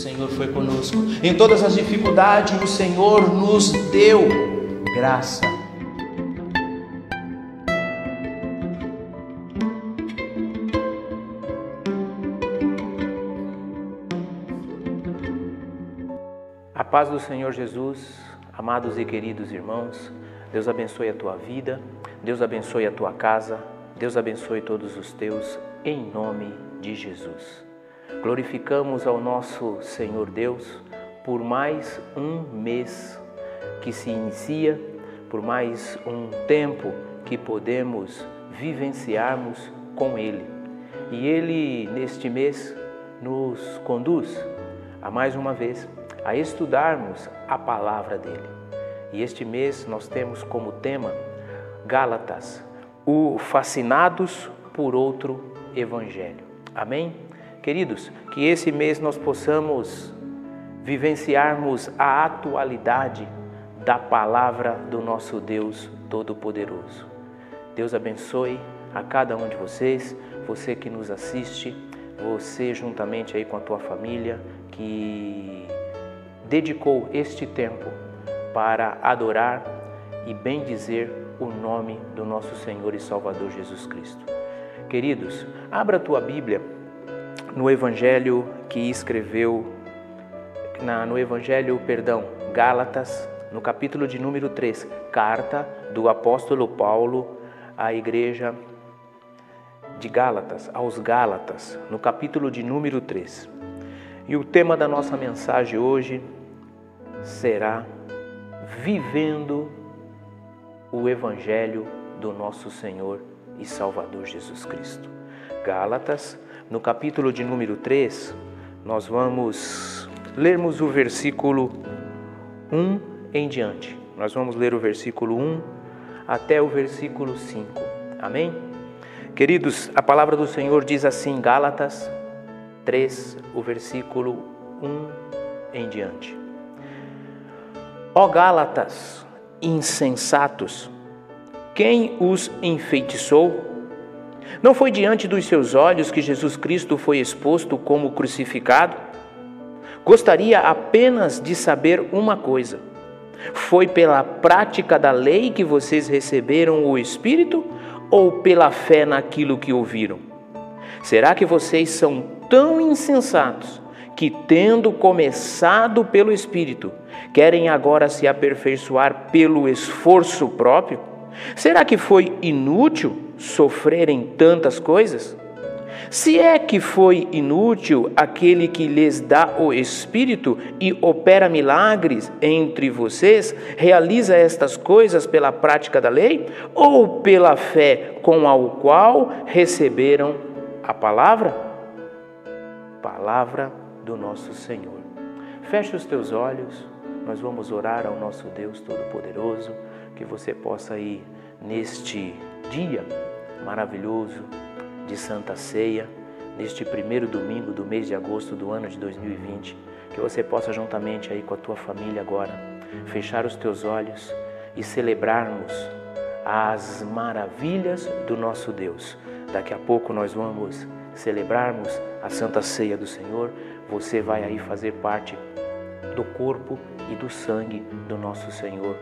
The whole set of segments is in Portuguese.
Senhor foi conosco. Em todas as dificuldades, o Senhor nos deu graça. A paz do Senhor Jesus, amados e queridos irmãos, Deus abençoe a tua vida, Deus abençoe a tua casa, Deus abençoe todos os teus, em nome de Jesus. Glorificamos ao nosso Senhor Deus por mais um mês que se inicia, por mais um tempo que podemos vivenciarmos com Ele. E Ele, neste mês, nos conduz a mais uma vez a estudarmos a palavra dele. E este mês nós temos como tema Gálatas, o fascinados por outro evangelho. Amém? Queridos, que esse mês nós possamos vivenciarmos a atualidade da palavra do nosso Deus Todo-Poderoso. Deus abençoe a cada um de vocês, você que nos assiste, você juntamente aí com a tua família que dedicou este tempo para adorar e bendizer o nome do nosso Senhor e Salvador Jesus Cristo. Queridos, abra a tua Bíblia no Evangelho que escreveu, na, no Evangelho, perdão, Gálatas, no capítulo de número 3, carta do apóstolo Paulo à igreja de Gálatas, aos Gálatas, no capítulo de número 3. E o tema da nossa mensagem hoje será Vivendo o Evangelho do nosso Senhor e Salvador Jesus Cristo. Gálatas, no capítulo de número 3, nós vamos lermos o versículo 1 em diante. Nós vamos ler o versículo 1 até o versículo 5. Amém? Queridos, a palavra do Senhor diz assim, Gálatas 3, o versículo 1 em diante. Ó Gálatas, insensatos, quem os enfeitiçou? Não foi diante dos seus olhos que Jesus Cristo foi exposto como crucificado? Gostaria apenas de saber uma coisa: foi pela prática da lei que vocês receberam o Espírito ou pela fé naquilo que ouviram? Será que vocês são tão insensatos que, tendo começado pelo Espírito, querem agora se aperfeiçoar pelo esforço próprio? Será que foi inútil sofrerem tantas coisas? Se é que foi inútil aquele que lhes dá o Espírito e opera milagres entre vocês, realiza estas coisas pela prática da lei ou pela fé com a qual receberam a palavra? Palavra do nosso Senhor. Feche os teus olhos, nós vamos orar ao nosso Deus Todo-Poderoso, que você possa ir neste dia maravilhoso de Santa Ceia, neste primeiro domingo do mês de agosto do ano de 2020, que você possa juntamente aí com a tua família agora fechar os teus olhos e celebrarmos as maravilhas do nosso Deus. Daqui a pouco nós vamos celebrarmos a Santa Ceia do Senhor. Você vai aí fazer parte do corpo e do sangue do nosso Senhor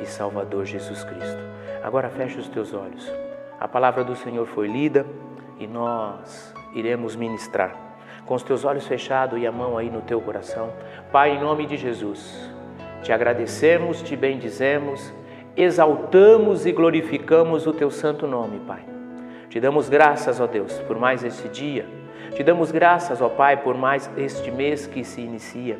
e Salvador Jesus Cristo. Agora feche os teus olhos. A palavra do Senhor foi lida e nós iremos ministrar. Com os teus olhos fechados e a mão aí no teu coração. Pai, em nome de Jesus, te agradecemos, te bendizemos, exaltamos e glorificamos o teu santo nome, Pai. Te damos graças, ó Deus, por mais este dia. Te damos graças, ó Pai, por mais este mês que se inicia.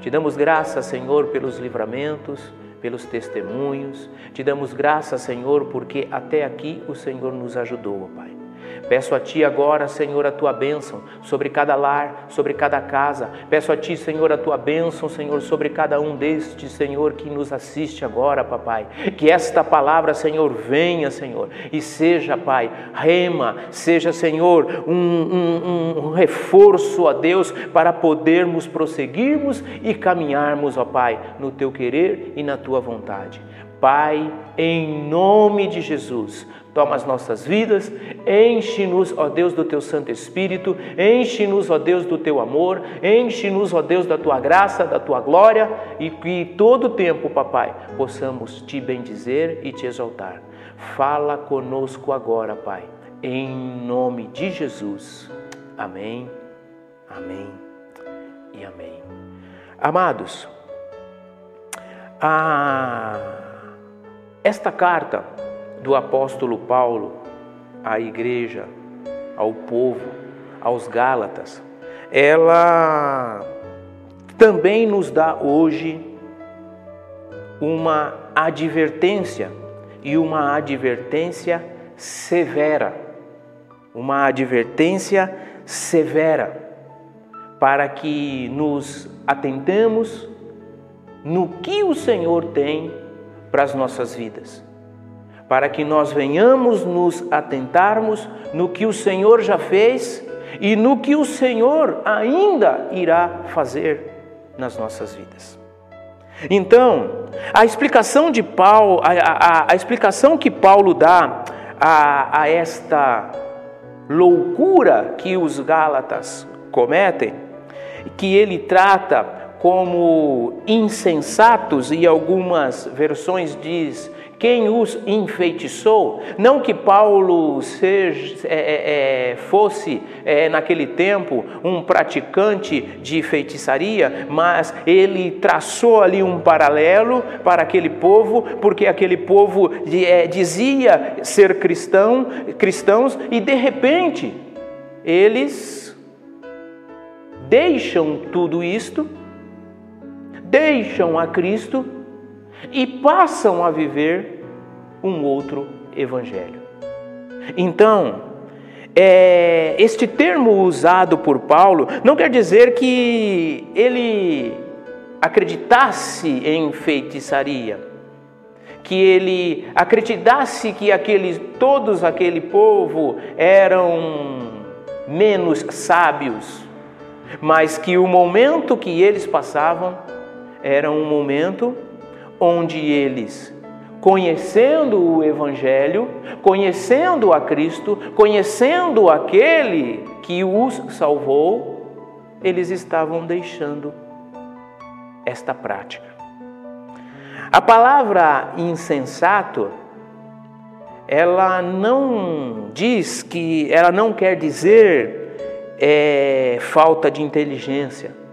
Te damos graças, Senhor, pelos livramentos, pelos testemunhos. Te damos graças, Senhor, porque até aqui o Senhor nos ajudou, Pai. Peço a Ti agora, Senhor, a Tua bênção sobre cada lar, sobre cada casa. Peço a Ti, Senhor, a Tua bênção, Senhor, sobre cada um destes, Senhor, que nos assiste agora, Papai. Que esta palavra, Senhor, venha, Senhor, e seja, Pai, rema, seja, Senhor, um, um, um reforço, a Deus, para podermos prosseguirmos e caminharmos, ó Pai, no Teu querer e na Tua vontade. Pai, em nome de Jesus, toma as nossas vidas, enche-nos, ó Deus, do teu Santo Espírito, enche-nos, ó Deus, do teu amor, enche-nos, ó Deus, da tua graça, da tua glória e que todo tempo, papai, possamos te bendizer e te exaltar. Fala conosco agora, Pai, em nome de Jesus. Amém, amém e amém. Amados, a... esta carta do apóstolo Paulo à igreja, ao povo, aos Gálatas, ela também nos dá hoje uma advertência e uma advertência severa. Uma advertência severa para que nos atentemos no que o Senhor tem para as nossas vidas para que nós venhamos nos atentarmos no que o Senhor já fez e no que o Senhor ainda irá fazer nas nossas vidas. Então, a explicação de Paulo, a, a, a explicação que Paulo dá a, a esta loucura que os Gálatas cometem, que ele trata como insensatos e algumas versões diz quem os enfeitiçou. Não que Paulo seja, é, é, é, fosse, é, naquele tempo, um praticante de feitiçaria, mas ele traçou ali um paralelo para aquele povo, porque aquele povo é, dizia ser cristão, cristãos e de repente eles deixam tudo isto, deixam a Cristo e passam a viver um outro evangelho. Então, é, este termo usado por Paulo não quer dizer que ele acreditasse em feitiçaria, que ele acreditasse que aqueles, todos aquele povo eram menos sábios, mas que o momento que eles passavam era um momento onde eles, conhecendo o Evangelho, conhecendo a Cristo, conhecendo aquele que os salvou, eles estavam deixando esta prática. A palavra insensato, ela não diz que, ela não quer dizer é, falta de inteligência,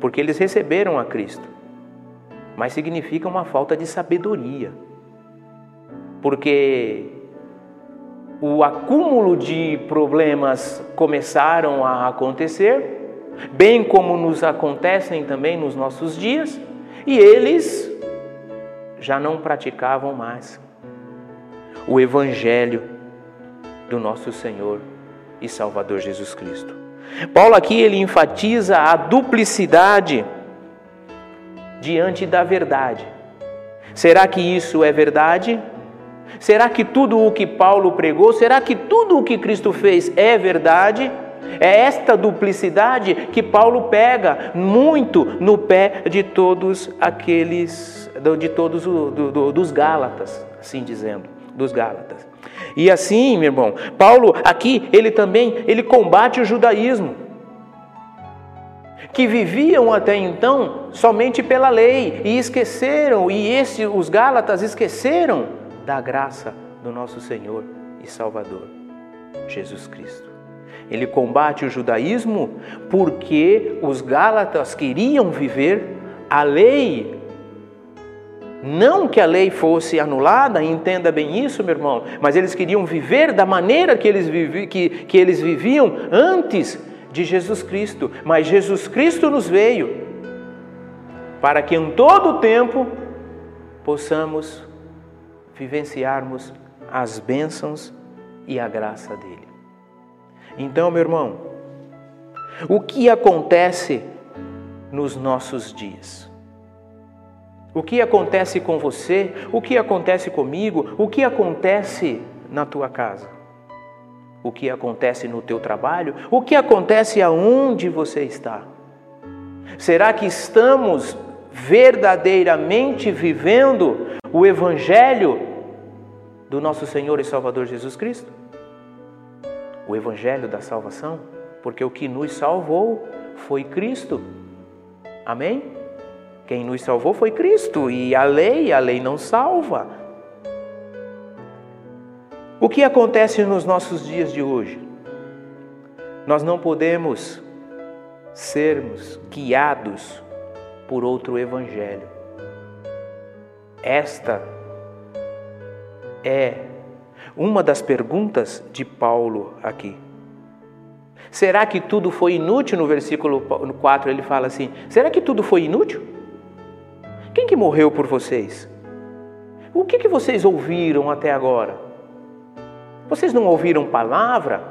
porque eles receberam a Cristo mas significa uma falta de sabedoria. Porque o acúmulo de problemas começaram a acontecer, bem como nos acontecem também nos nossos dias, e eles já não praticavam mais o Evangelho do nosso Senhor e Salvador Jesus Cristo. Paulo aqui ele enfatiza a duplicidade diante da verdade. Será que isso é verdade? Será que tudo o que Paulo pregou, será que tudo o que Cristo fez é verdade? É esta duplicidade que Paulo pega muito no pé de todos aqueles, de todos do, do, dos Gálatas, assim dizendo, dos Gálatas. E assim, meu irmão, Paulo aqui ele também ele combate o judaísmo que viviam até então somente pela lei e esqueceram, e esse, os Gálatas esqueceram da graça do nosso Senhor e Salvador, Jesus Cristo. Ele combate o judaísmo porque os Gálatas queriam viver a lei. Não que a lei fosse anulada, entenda bem isso, meu irmão, mas eles queriam viver da maneira que eles, vivi, que, que eles viviam antes de Jesus Cristo, mas Jesus Cristo nos veio para que em todo o tempo possamos vivenciarmos as bênçãos e a graça dele. Então, meu irmão, o que acontece nos nossos dias? O que acontece com você? O que acontece comigo? O que acontece na tua casa? o que acontece no teu trabalho, o que acontece aonde você está. Será que estamos verdadeiramente vivendo o Evangelho do nosso Senhor e Salvador Jesus Cristo? O Evangelho da salvação? Porque o que nos salvou foi Cristo. Amém? Quem nos salvou foi Cristo e a lei, a lei não salva. O que acontece nos nossos dias de hoje? Nós não podemos sermos guiados por outro evangelho. Esta é uma das perguntas de Paulo aqui. Será que tudo foi inútil? No versículo 4 ele fala assim: será que tudo foi inútil? Quem que morreu por vocês? O que, que vocês ouviram até agora? Vocês não ouviram palavra?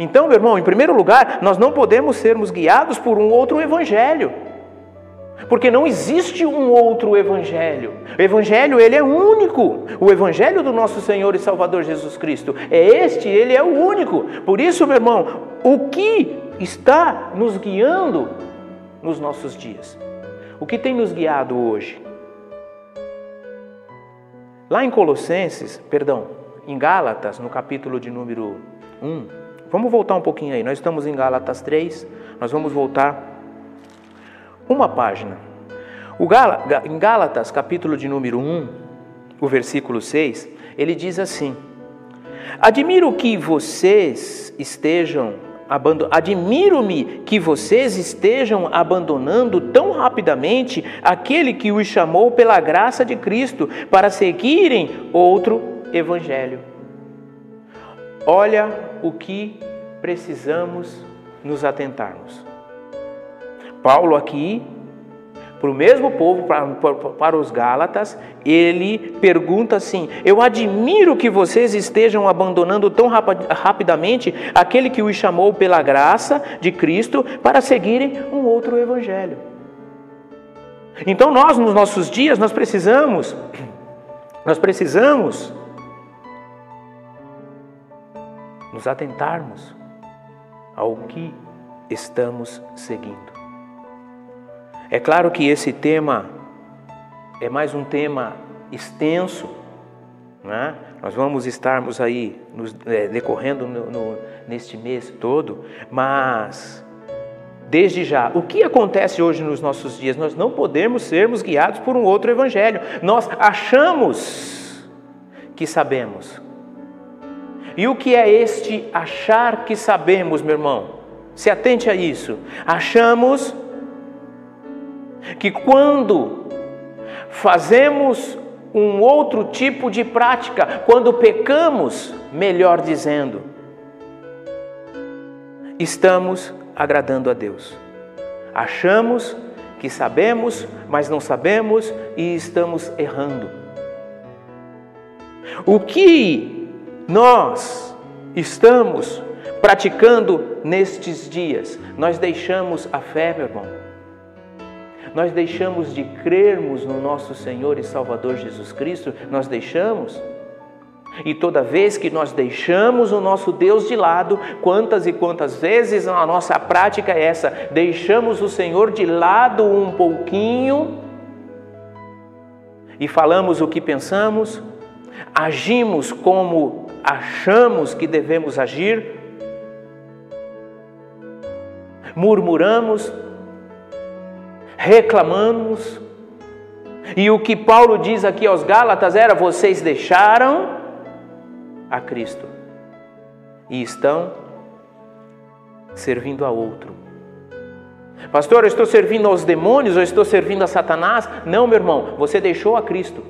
Então, meu irmão, em primeiro lugar, nós não podemos sermos guiados por um outro evangelho. Porque não existe um outro evangelho. O evangelho ele é único. O evangelho do nosso Senhor e Salvador Jesus Cristo é este, ele é o único. Por isso, meu irmão, o que está nos guiando nos nossos dias? O que tem nos guiado hoje? Lá em Colossenses, perdão, em Gálatas, no capítulo de número 1, vamos voltar um pouquinho aí. Nós estamos em Gálatas 3, nós vamos voltar uma página. em Gálatas, capítulo de número 1, o versículo 6, ele diz assim: Admiro que vocês estejam Admiro-me que vocês estejam abandonando tão rapidamente aquele que os chamou pela graça de Cristo para seguirem outro evangelho. Olha o que precisamos nos atentarmos. Paulo aqui, para o mesmo povo, para, para os Gálatas, ele pergunta assim: Eu admiro que vocês estejam abandonando tão rapidamente aquele que os chamou pela graça de Cristo para seguirem um outro evangelho. Então nós, nos nossos dias, nós precisamos, nós precisamos nos atentarmos ao que estamos seguindo. É claro que esse tema é mais um tema extenso, né? nós vamos estarmos aí nos, é, decorrendo no, no, neste mês todo, mas desde já, o que acontece hoje nos nossos dias? Nós não podemos sermos guiados por um outro evangelho. Nós achamos que sabemos. E o que é este achar que sabemos, meu irmão? Se atente a isso. Achamos que quando fazemos um outro tipo de prática, quando pecamos, melhor dizendo, estamos agradando a Deus. Achamos que sabemos, mas não sabemos e estamos errando. O que nós estamos praticando nestes dias? Nós deixamos a fé, meu irmão nós deixamos de crermos no nosso Senhor e Salvador Jesus Cristo? Nós deixamos? E toda vez que nós deixamos o nosso Deus de lado, quantas e quantas vezes a nossa prática é essa? Deixamos o Senhor de lado um pouquinho e falamos o que pensamos, agimos como achamos que devemos agir, murmuramos, reclamamos. E o que Paulo diz aqui aos Gálatas era: vocês deixaram a Cristo e estão servindo a outro. Pastor, eu estou servindo aos demônios ou estou servindo a Satanás? Não, meu irmão, você deixou a Cristo.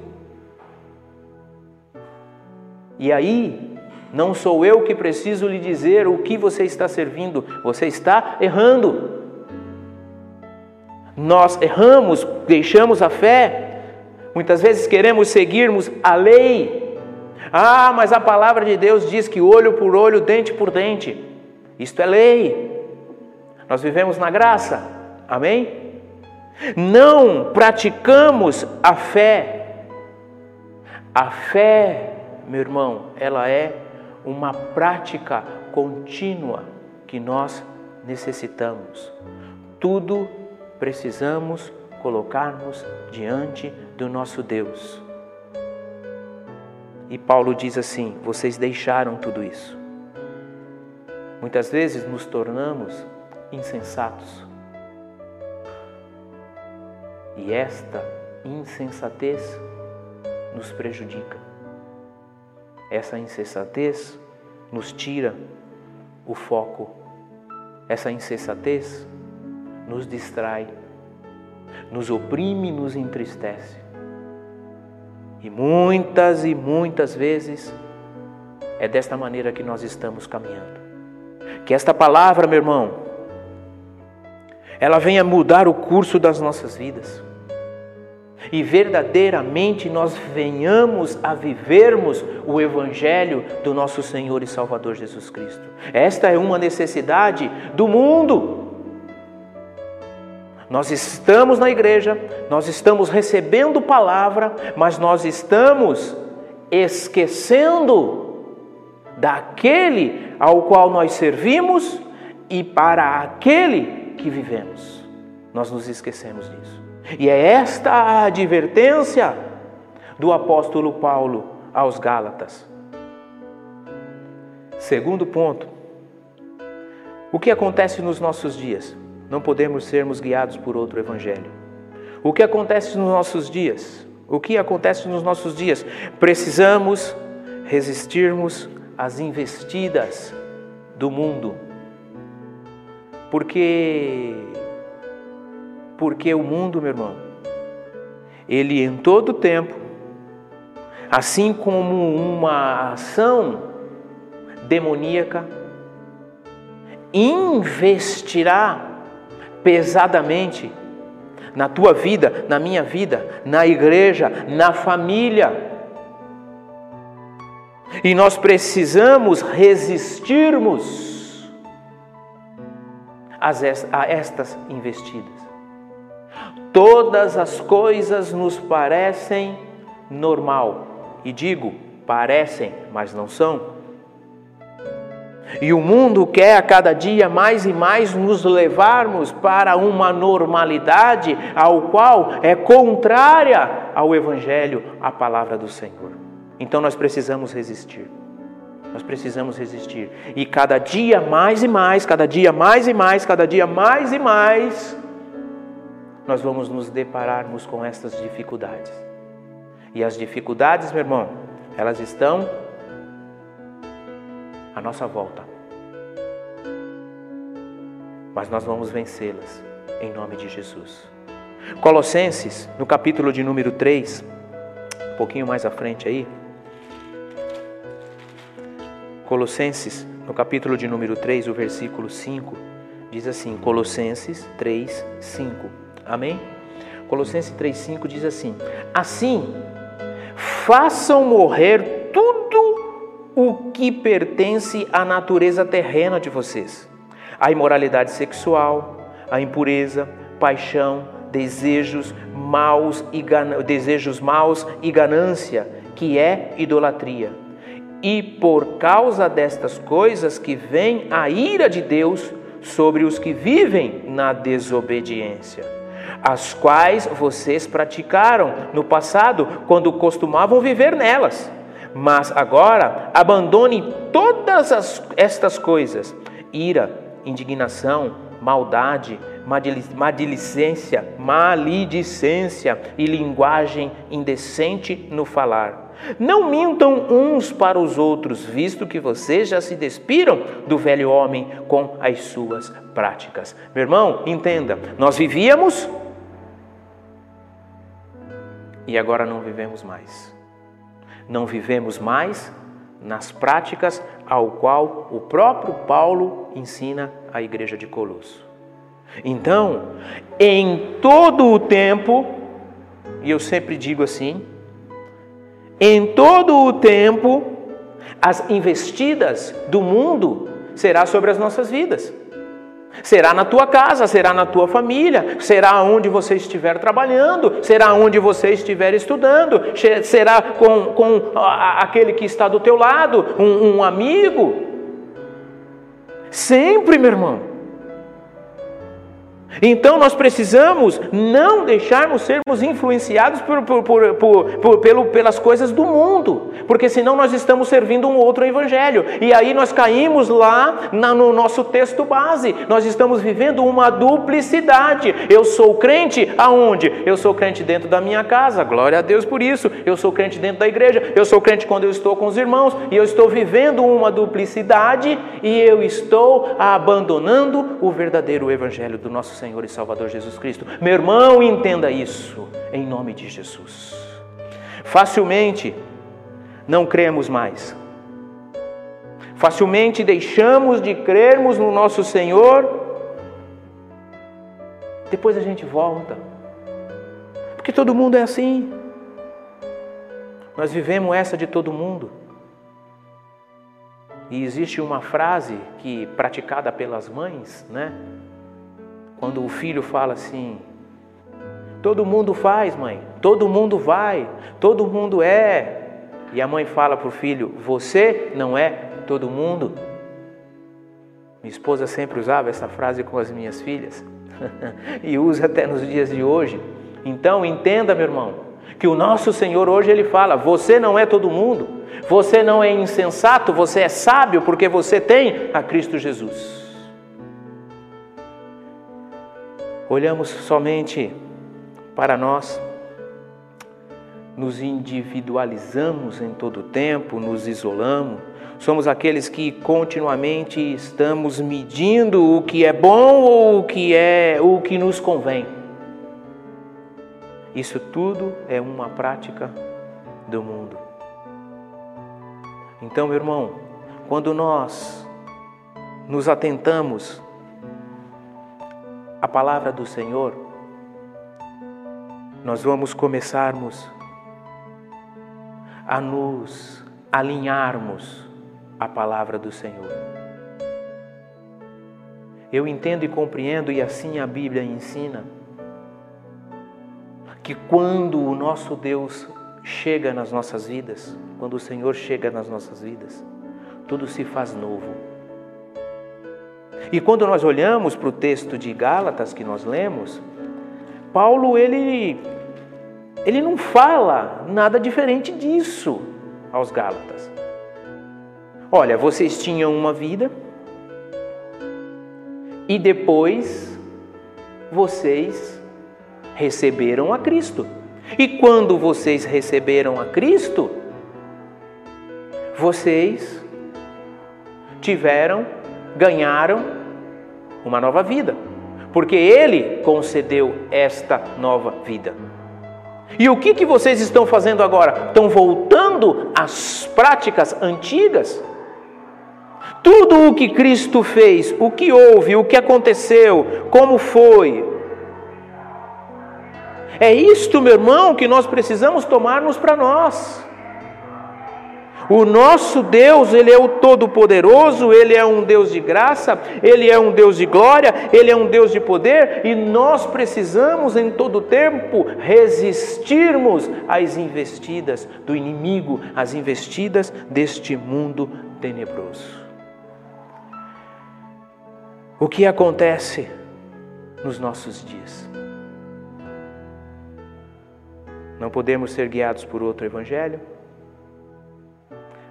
E aí, não sou eu que preciso lhe dizer o que você está servindo, você está errando nós erramos, deixamos a fé, muitas vezes queremos seguirmos a lei. Ah, mas a palavra de Deus diz que olho por olho, dente por dente. Isto é lei. Nós vivemos na graça. Amém? Não praticamos a fé. A fé, meu irmão, ela é uma prática contínua que nós necessitamos. Tudo precisamos colocar-nos diante do nosso Deus. E Paulo diz assim: vocês deixaram tudo isso. Muitas vezes nos tornamos insensatos. E esta insensatez nos prejudica. Essa insensatez nos tira o foco. Essa insensatez nos distrai, nos oprime, nos entristece. E muitas e muitas vezes é desta maneira que nós estamos caminhando. Que esta palavra, meu irmão, ela venha mudar o curso das nossas vidas. E verdadeiramente nós venhamos a vivermos o Evangelho do nosso Senhor e Salvador Jesus Cristo. Esta é uma necessidade do mundo. Nós estamos na igreja, nós estamos recebendo palavra, mas nós estamos esquecendo daquele ao qual nós servimos e para aquele que vivemos. Nós nos esquecemos disso. E é esta a advertência do apóstolo Paulo aos Gálatas. Segundo ponto, o que acontece nos nossos dias? Não podemos sermos guiados por outro evangelho. O que acontece nos nossos dias? O que acontece nos nossos dias? Precisamos resistirmos às investidas do mundo. Porque porque o mundo, meu irmão, ele em todo tempo, assim como uma ação demoníaca, investirá pesadamente na tua vida, na minha vida, na igreja, na família. E nós precisamos resistirmos a estas investidas. Todas as coisas nos parecem normal, e digo parecem, mas não são. E o mundo quer a cada dia mais e mais nos levarmos para uma normalidade ao qual é contrária ao Evangelho, à palavra do Senhor. Então nós precisamos resistir. Nós precisamos resistir. E cada dia mais e mais, cada dia mais e mais, cada dia mais e mais, nós vamos nos depararmos com estas dificuldades. E as dificuldades, meu irmão, elas estão à nossa volta. Mas nós vamos vencê-las em nome de Jesus. Colossenses, no capítulo de número 3, um pouquinho mais à frente aí. Colossenses, no capítulo de número 3, o versículo 5, diz assim: Colossenses 3, 5. Amém? Colossenses 3, 5 diz assim: Assim, façam morrer tudo o que pertence à natureza terrena de vocês: a imoralidade sexual, a impureza, paixão, desejos maus e desejos maus e ganância, que é idolatria. E por causa destas coisas que vem a ira de Deus sobre os que vivem na desobediência, as quais vocês praticaram no passado quando costumavam viver nelas mas agora abandone todas as, estas coisas: ira, indignação, maldade, maledicência, maledicência e linguagem indecente no falar. Não mintam uns para os outros, visto que vocês já se despiram do velho homem com as suas práticas. Meu irmão, entenda, nós vivíamos e agora não vivemos mais não vivemos mais nas práticas ao qual o próprio Paulo ensina à igreja de Colosso. Então, em todo o tempo, e eu sempre digo assim, em todo o tempo, as investidas do mundo será sobre as nossas vidas. Será na tua casa, será na tua família, será onde você estiver trabalhando, será onde você estiver estudando, será com, com aquele que está do teu lado, um, um amigo. Sempre, meu irmão. Então nós precisamos não deixarmos sermos influenciados por, por, por, pelo, pelas coisas do mundo, porque senão nós estamos servindo um outro evangelho. E aí nós caímos lá na, no nosso texto base. Nós estamos vivendo uma duplicidade. Eu sou crente aonde? Eu sou crente dentro da minha casa. Glória a Deus por isso. Eu sou crente dentro da igreja. Eu sou crente quando eu estou com os irmãos e eu estou vivendo uma duplicidade e eu estou abandonando o verdadeiro evangelho do nosso Senhor e Salvador Jesus Cristo. Meu irmão, entenda isso em nome de Jesus. Facilmente não cremos mais. Facilmente deixamos de crermos no nosso Senhor. Depois a gente volta. Porque todo mundo é assim. Nós vivemos essa de todo mundo. E existe uma frase que praticada pelas mães, né? Quando o filho fala assim: Todo mundo faz, mãe. Todo mundo vai. Todo mundo é. E a mãe fala para o filho: Você não é todo mundo. Minha esposa sempre usava essa frase com as minhas filhas e usa até nos dias de hoje. Então entenda, meu irmão, que o nosso Senhor hoje ele fala: Você não é todo mundo. Você não é insensato, você é sábio porque você tem a Cristo Jesus. Olhamos somente para nós, nos individualizamos em todo o tempo, nos isolamos, somos aqueles que continuamente estamos medindo o que é bom ou o que é o que nos convém. Isso tudo é uma prática do mundo. Então, meu irmão, quando nós nos atentamos a palavra do Senhor, nós vamos começarmos a nos alinharmos à palavra do Senhor. Eu entendo e compreendo, e assim a Bíblia ensina, que quando o nosso Deus chega nas nossas vidas, quando o Senhor chega nas nossas vidas, tudo se faz novo. E quando nós olhamos para o texto de Gálatas que nós lemos, Paulo ele ele não fala nada diferente disso aos Gálatas. Olha, vocês tinham uma vida e depois vocês receberam a Cristo. E quando vocês receberam a Cristo, vocês tiveram, ganharam uma nova vida, porque Ele concedeu esta nova vida. E o que, que vocês estão fazendo agora? Estão voltando às práticas antigas? Tudo o que Cristo fez, o que houve, o que aconteceu, como foi. É isto, meu irmão, que nós precisamos tomarmos para nós. O nosso Deus, Ele é o Todo-Poderoso, Ele é um Deus de graça, Ele é um Deus de glória, Ele é um Deus de poder e nós precisamos em todo tempo resistirmos às investidas do inimigo, às investidas deste mundo tenebroso. O que acontece nos nossos dias? Não podemos ser guiados por outro evangelho?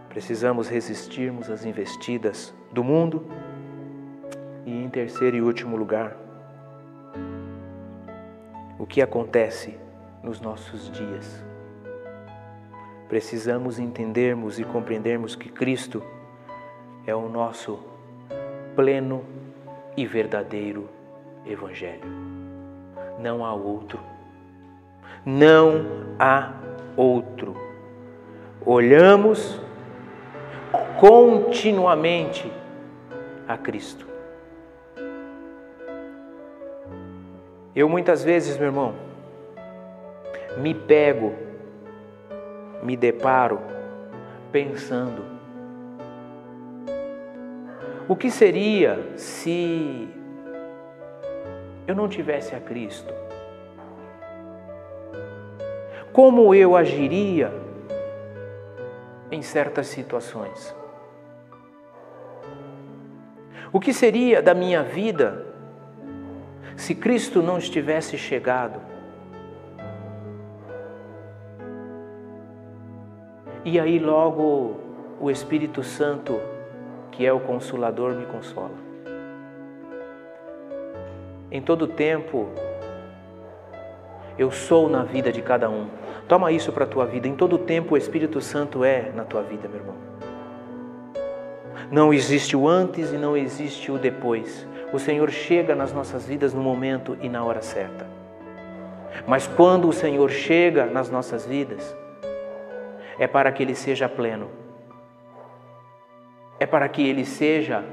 Precisamos resistirmos às investidas do mundo. E em terceiro e último lugar, o que acontece nos nossos dias? Precisamos entendermos e compreendermos que Cristo é o nosso pleno e verdadeiro Evangelho. Não há outro. Não há outro. Olhamos continuamente a Cristo. Eu muitas vezes, meu irmão, me pego, me deparo pensando: o que seria se eu não tivesse a Cristo? Como eu agiria em certas situações? O que seria da minha vida Se Cristo não estivesse chegado, e aí logo o Espírito Santo, que é o Consolador, me consola. Em todo tempo, eu sou na vida de cada um. Toma isso para a tua vida. Em todo tempo, o Espírito Santo é na tua vida, meu irmão. Não existe o antes e não existe o depois. O Senhor chega nas nossas vidas no momento e na hora certa. Mas quando o Senhor chega nas nossas vidas, é para que Ele seja pleno, é para que Ele seja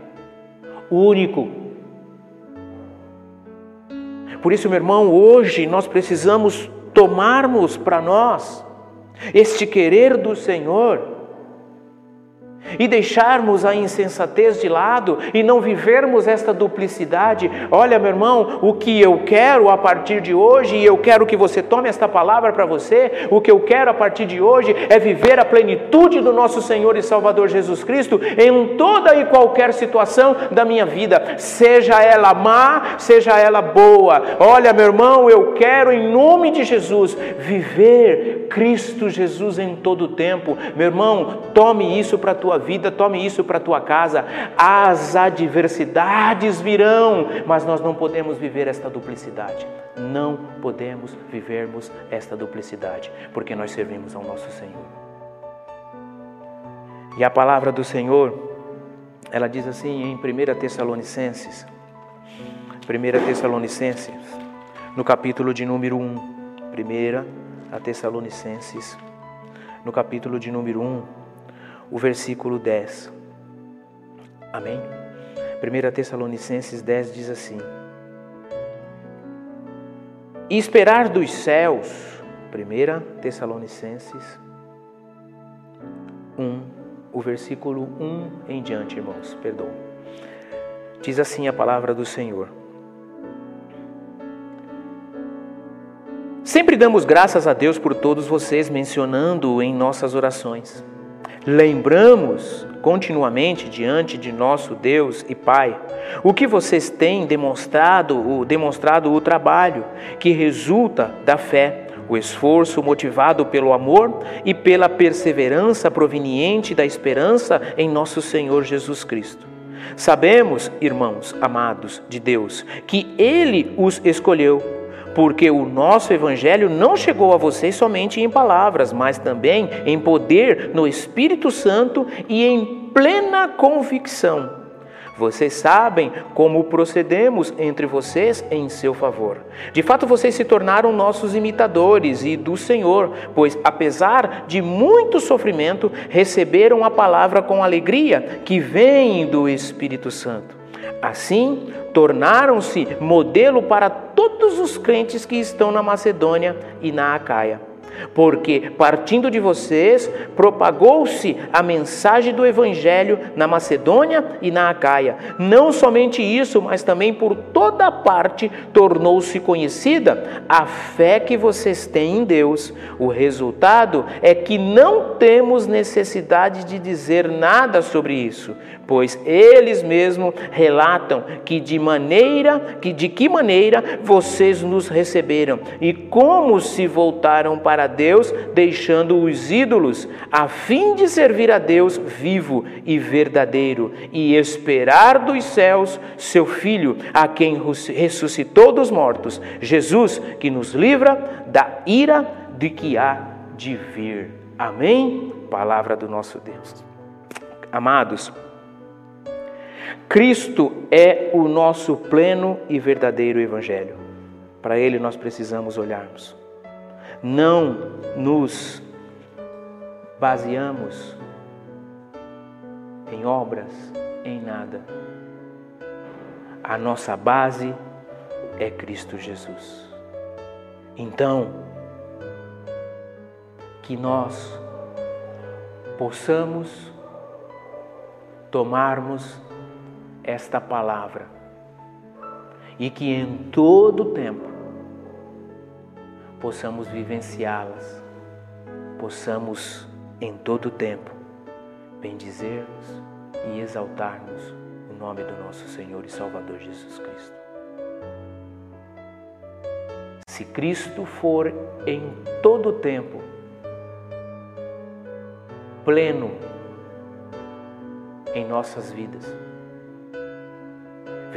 único. Por isso, meu irmão, hoje nós precisamos tomarmos para nós este querer do Senhor e deixarmos a insensatez de lado e não vivermos esta duplicidade. Olha, meu irmão, o que eu quero a partir de hoje, e eu quero que você tome esta palavra para você, o que eu quero a partir de hoje é viver a plenitude do nosso Senhor e Salvador Jesus Cristo em toda e qualquer situação da minha vida, seja ela má, seja ela boa. Olha, meu irmão, eu quero em nome de Jesus viver Cristo Jesus em todo o tempo. Meu irmão, tome isso para a tua vida, tome isso para a tua casa. As adversidades virão, mas nós não podemos viver esta duplicidade. Não podemos vivermos esta duplicidade, porque nós servimos ao nosso Senhor. E a palavra do Senhor, ela diz assim em 1 Tessalonicenses, 1 Tessalonicenses, no capítulo de número 1, 1 Tessalonicenses, no capítulo de número 1, o versículo 10. Amém? 1 Tessalonicenses 10 diz assim: E esperar dos céus, 1 Tessalonicenses 1, o versículo 1 em diante, irmãos, perdão. Diz assim a palavra do Senhor. Sempre damos graças a Deus por todos vocês, mencionando em nossas orações lembramos continuamente diante de nosso Deus e Pai o que vocês têm demonstrado, o demonstrado o trabalho que resulta da fé, o esforço motivado pelo amor e pela perseverança proveniente da esperança em nosso Senhor Jesus Cristo. Sabemos, irmãos amados de Deus, que Ele os escolheu porque o nosso evangelho não chegou a vocês somente em palavras, mas também em poder no Espírito Santo e em plena convicção. Vocês sabem como procedemos entre vocês em seu favor. De fato, vocês se tornaram nossos imitadores e do Senhor, pois, apesar de muito sofrimento, receberam a palavra com alegria que vem do Espírito Santo. Assim, tornaram-se modelo para todos os crentes que estão na Macedônia e na Acaia. Porque, partindo de vocês, propagou-se a mensagem do Evangelho na Macedônia e na Acaia. Não somente isso, mas também por toda parte tornou-se conhecida a fé que vocês têm em Deus. O resultado é que não temos necessidade de dizer nada sobre isso, pois eles mesmos relatam que de maneira que de que maneira vocês nos receberam e como se voltaram para Deus, deixando os ídolos, a fim de servir a Deus vivo e verdadeiro e esperar dos céus seu filho, a quem ressuscitou dos mortos, Jesus, que nos livra da ira de que há de vir. Amém? Palavra do nosso Deus. Amados, Cristo é o nosso pleno e verdadeiro Evangelho. Para Ele nós precisamos olharmos. Não nos baseamos em obras, em nada. A nossa base é Cristo Jesus. Então, que nós possamos tomarmos esta palavra e que em todo tempo possamos vivenciá-las, possamos em todo tempo bendizermos e exaltarmos o nome do nosso Senhor e Salvador Jesus Cristo. Se Cristo for em todo tempo pleno em nossas vidas,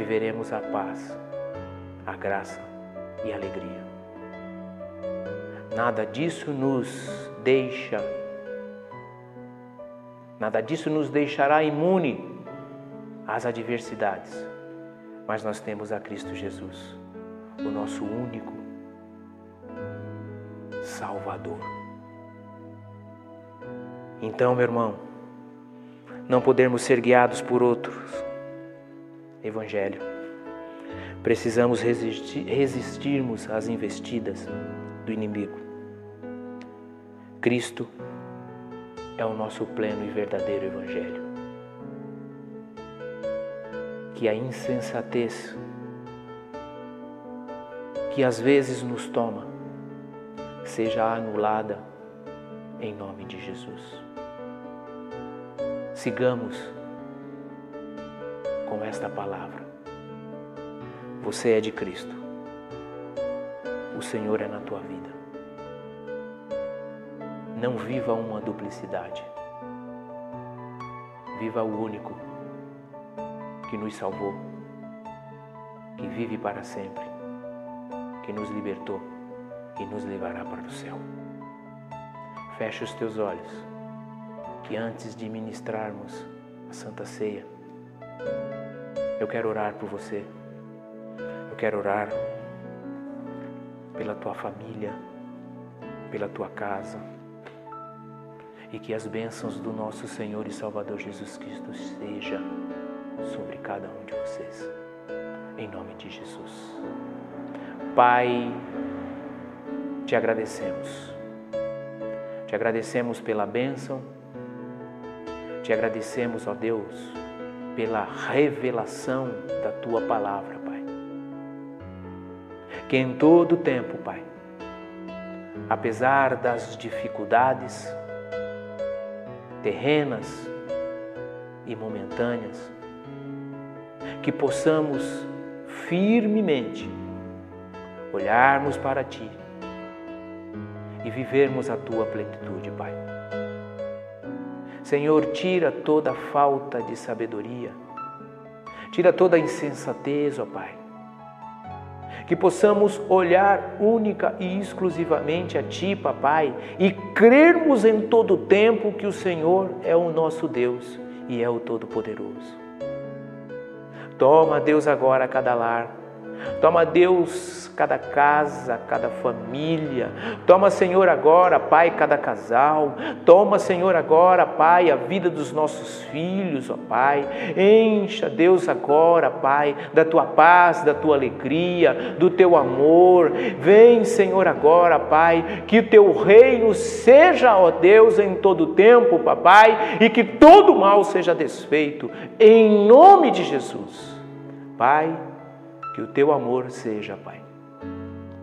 viveremos a paz, a graça e a alegria. Nada disso nos deixa, nada disso nos deixará imune às adversidades, mas nós temos a Cristo Jesus, o nosso único Salvador. Então, meu irmão, não podemos ser guiados por outros. Evangelho. Precisamos resistir, resistirmos às investidas do inimigo. Cristo é o nosso pleno e verdadeiro Evangelho. Que a insensatez que às vezes nos toma seja anulada em nome de Jesus. Sigamos com esta palavra. Você é de Cristo. O Senhor é na tua vida. Não viva uma duplicidade. Viva o único que nos salvou, que vive para sempre, que nos libertou e nos levará para o céu. Feche os teus olhos, que antes de ministrarmos a Santa Ceia, eu quero orar por você. Eu quero orar pela tua família, pela tua casa. E que as bênçãos do nosso Senhor e Salvador Jesus Cristo seja sobre cada um de vocês. Em nome de Jesus. Pai, te agradecemos. Te agradecemos pela bênção. Te agradecemos, ó Deus, pela revelação da tua palavra, Pai. Que em todo tempo, Pai, apesar das dificuldades terrenas e momentâneas, que possamos firmemente olharmos para Ti e vivermos a Tua plenitude, Pai. Senhor, tira toda falta de sabedoria, tira toda insensatez, ó Pai. Que possamos olhar única e exclusivamente a Ti, Papai, e crermos em todo o tempo que o Senhor é o nosso Deus e é o Todo-Poderoso. Toma, Deus, agora cada lar, toma, Deus, cada casa, cada família. Toma, Senhor, agora, Pai, cada casal. Toma, Senhor, agora, Pai, a vida dos nossos filhos, ó Pai. Encha, Deus, agora, Pai, da tua paz, da tua alegria, do teu amor. Vem, Senhor, agora, Pai, que o teu reino seja, ó Deus, em todo o tempo, Papai, e que todo mal seja desfeito, em nome de Jesus. Pai, que o teu amor seja, Pai,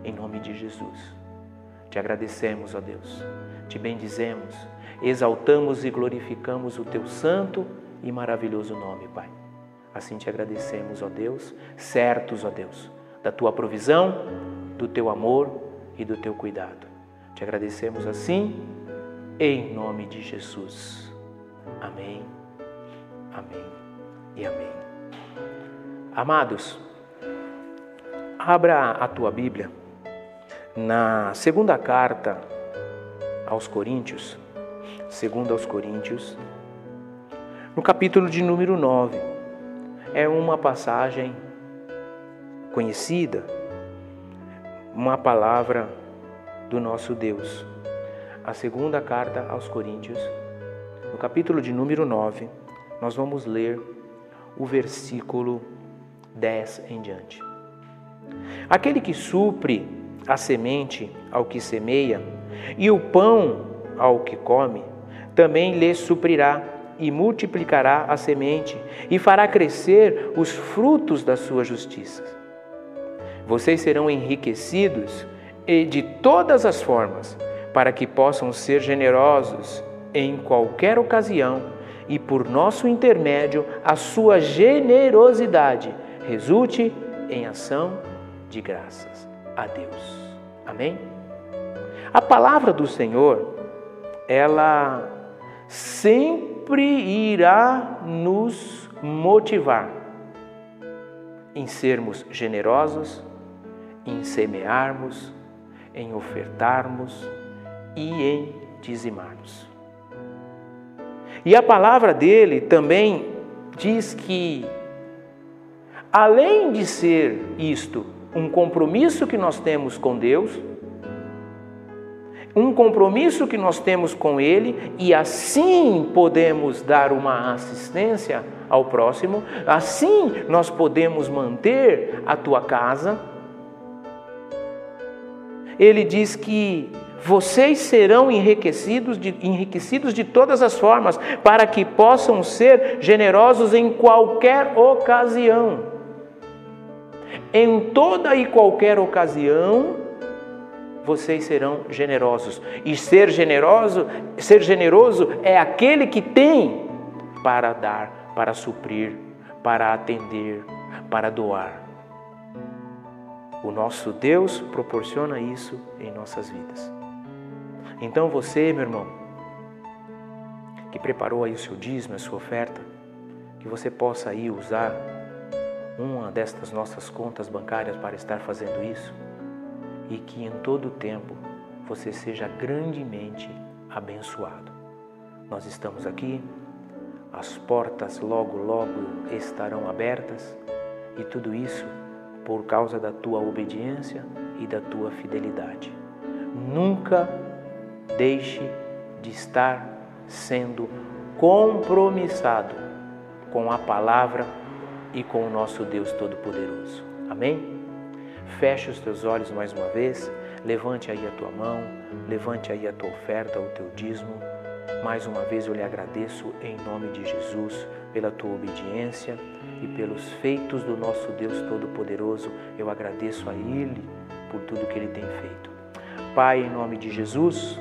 em nome de Jesus. Te agradecemos, ó Deus, te bendizemos, exaltamos e glorificamos o teu santo e maravilhoso nome, Pai. Assim te agradecemos, ó Deus, certos, ó Deus, da tua provisão, do teu amor e do teu cuidado. Te agradecemos assim, em nome de Jesus. Amém, amém e amém. Amados, abra a tua Bíblia na segunda carta aos Coríntios, segunda aos Coríntios, no capítulo de número 9. É uma passagem conhecida, uma palavra do nosso Deus. A segunda carta aos Coríntios, no capítulo de número 9, nós vamos ler o versículo 10 em diante. Aquele que supre a semente ao que semeia, e o pão ao que come, também lhe suprirá e multiplicará a semente e fará crescer os frutos da sua justiça. Vocês serão enriquecidos de todas as formas, para que possam ser generosos em qualquer ocasião e por nosso intermédio a sua generosidade resulte em ação de graças a Deus. Amém? A palavra do Senhor, ela sempre irá nos motivar em sermos generosos, em semearmos, em ofertarmos e em dizimarmos. E a palavra dele também diz que, além de ser isto um compromisso que nós temos com Deus, um compromisso que nós temos com Ele e assim podemos dar uma assistência ao próximo, assim nós podemos manter a tua casa. Ele diz que vocês serão enriquecidos de, enriquecidos de todas as formas, para que possam ser generosos em qualquer ocasião. Em toda e qualquer ocasião, vocês serão generosos. E ser generoso, ser generoso é aquele que tem para dar, para suprir, para atender, para doar. O nosso Deus proporciona isso em nossas vidas. Então você, meu irmão, que preparou aí o seu dízimo, a sua oferta, que você possa aí usar uma destas nossas contas bancárias para estar fazendo isso e que em todo o tempo você seja grandemente abençoado. Nós estamos aqui, as portas logo, logo estarão abertas e tudo isso por causa da tua obediência e da tua fidelidade. Nunca deixe de estar sendo compromissado com a palavra e com o nosso Deus Todo-Poderoso. Amém? Feche os teus olhos mais uma vez, levante aí a tua mão, levante aí a tua oferta, o teu dízimo. Mais uma vez eu lhe agradeço em nome de Jesus pela tua obediência e pelos feitos do nosso Deus Todo-Poderoso. Eu agradeço a Ele por tudo que Ele tem feito. Pai, em nome de Jesus,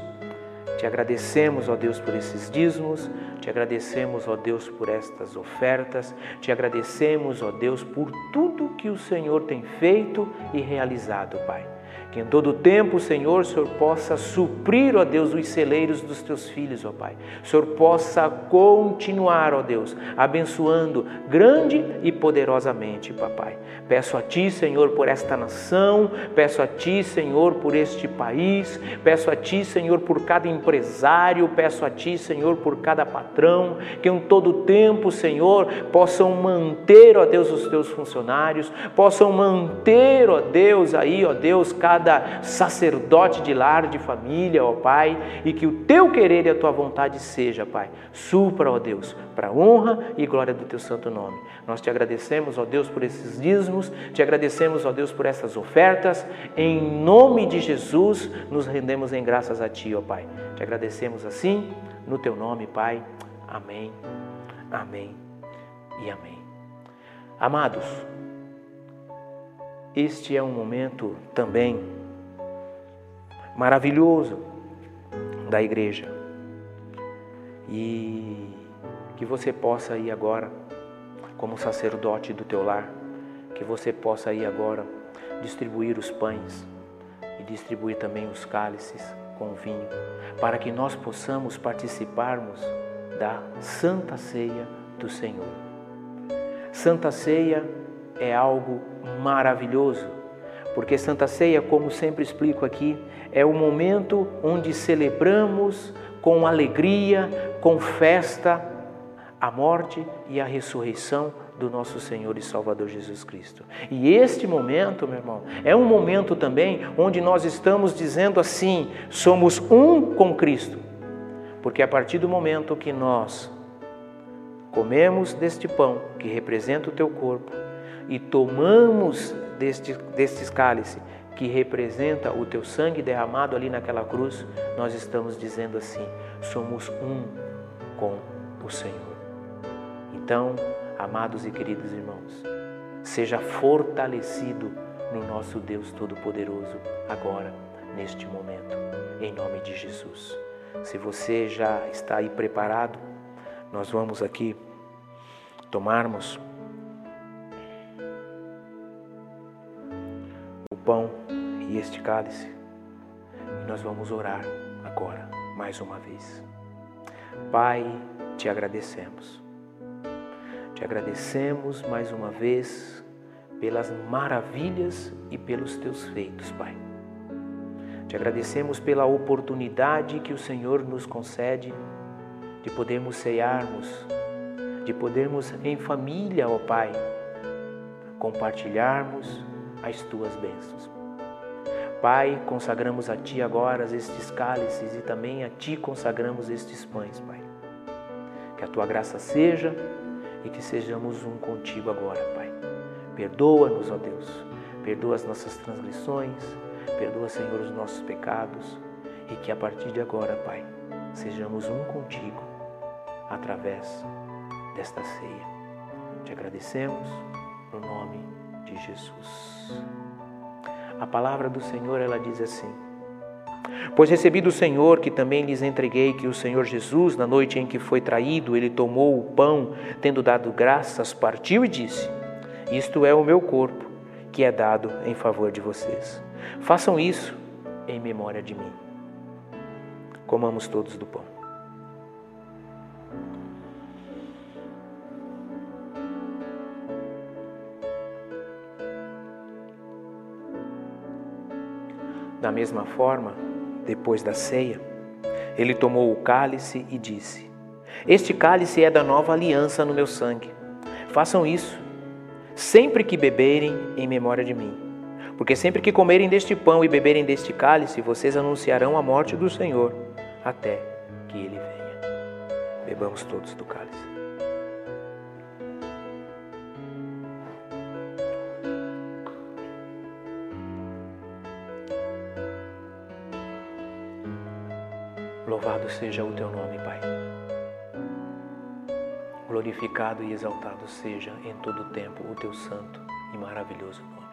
te agradecemos, ó Deus, por esses dízimos, te agradecemos, ó Deus, por estas ofertas, te agradecemos, ó Deus, por tudo que o Senhor tem feito e realizado, Pai. Que em todo tempo, Senhor, o Senhor possa suprir, ó Deus, os celeiros dos teus filhos, ó Pai. O Senhor possa continuar, ó Deus, abençoando grande e poderosamente, Papai. Peço a Ti, Senhor, por esta nação, peço a Ti, Senhor, por este país, peço a Ti, Senhor, por cada empresário, peço a Ti, Senhor, por cada patrão, que em todo tempo, Senhor, possam manter, ó Deus, os teus funcionários, possam manter, ó Deus, aí, ó Deus, cada sacerdote de lar, de família, ó Pai, e que o teu querer e a tua vontade seja, Pai. Supra, ó Deus, para honra e glória do teu santo nome. Nós te agradecemos, ó Deus, por esses dízimos, te agradecemos, ó Deus, por essas ofertas. Em nome de Jesus, nos rendemos em graças a ti, ó Pai. Te agradecemos assim, no teu nome, Pai. Amém, amém e amém. Amados, este é um momento também maravilhoso da igreja. E que você possa ir agora, como sacerdote do teu lar, que você possa ir agora distribuir os pães e distribuir também os cálices com vinho, para que nós possamos participarmos da Santa Ceia do Senhor. Santa Ceia é algo maravilhoso, porque Santa Ceia, como sempre explico aqui, é o momento onde celebramos com alegria, com festa, a morte e a ressurreição do nosso Senhor e Salvador Jesus Cristo. E este momento, meu irmão, é um momento também onde nós estamos dizendo assim: somos um com Cristo. Porque a partir do momento que nós comemos deste pão, que representa o teu corpo, e tomamos deste, destes cálice que representa o teu sangue derramado ali naquela cruz, nós estamos dizendo assim: somos um com o Senhor. Então, amados e queridos irmãos, seja fortalecido no nosso Deus Todo-Poderoso agora, neste momento, em nome de Jesus. Se você já está aí preparado, nós vamos aqui tomarmos e este cálice Nós vamos orar agora, mais uma vez. Pai, te agradecemos. Te agradecemos mais uma vez pelas maravilhas e pelos teus feitos, Pai. Te agradecemos pela oportunidade que o Senhor nos concede de podermos cearmos, de podermos em família, ó Pai, compartilharmos as tuas bênçãos. Pai, consagramos a Ti agora estes cálices e também a Ti consagramos estes pães, Pai. Que a Tua graça seja e que sejamos um contigo agora, Pai. Perdoa-nos, ó Deus. Perdoa as nossas transgressões, perdoa, Senhor, os nossos pecados e que a partir de agora, Pai, sejamos um contigo através desta ceia. Te agradecemos no nome de Jesus. A palavra do Senhor, ela diz assim: Pois recebi do Senhor que também lhes entreguei que o Senhor Jesus, na noite em que foi traído, ele tomou o pão, tendo dado graças, partiu e disse: Isto é o meu corpo, que é dado em favor de vocês. Façam isso em memória de mim. Comamos todos do pão. Da mesma forma, depois da ceia, ele tomou o cálice e disse: Este cálice é da nova aliança no meu sangue. Façam isso sempre que beberem em memória de mim. Porque sempre que comerem deste pão e beberem deste cálice, vocês anunciarão a morte do Senhor até que ele venha. Bebamos todos do cálice. Louvado seja o teu nome, Pai. Glorificado e exaltado seja em todo o tempo o teu santo e maravilhoso nome.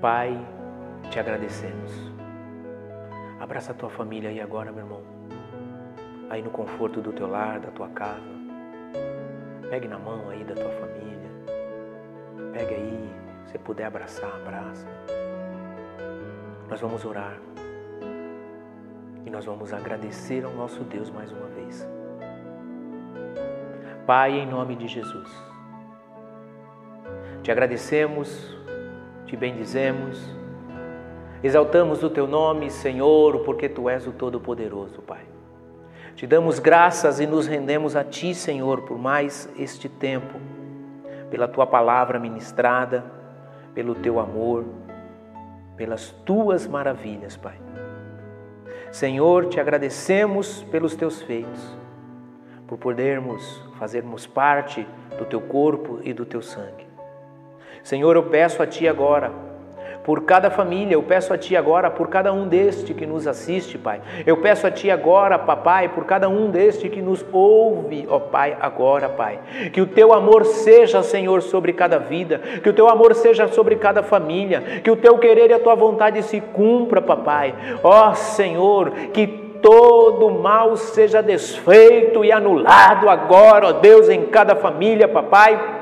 Pai, te agradecemos. Abraça a tua família aí agora, meu irmão. Aí no conforto do teu lar, da tua casa. Pegue na mão aí da tua família. Pegue aí, se puder abraçar, abraça. Nós vamos orar. E nós vamos agradecer ao nosso Deus mais uma vez. Pai, em nome de Jesus, te agradecemos, te bendizemos, exaltamos o teu nome, Senhor, porque tu és o Todo-Poderoso, Pai. Te damos graças e nos rendemos a ti, Senhor, por mais este tempo, pela tua palavra ministrada, pelo teu amor, pelas tuas maravilhas, Pai. Senhor, te agradecemos pelos teus feitos, por podermos fazermos parte do teu corpo e do teu sangue. Senhor, eu peço a ti agora, por cada família, eu peço a Ti agora por cada um deste que nos assiste, Pai. Eu peço a Ti agora, Papai, por cada um deste que nos ouve, ó Pai, agora, Pai. Que o Teu amor seja, Senhor, sobre cada vida, que o Teu amor seja sobre cada família, que o Teu querer e a Tua vontade se cumpra, Papai. Ó Senhor, que todo mal seja desfeito e anulado agora, ó Deus, em cada família, Papai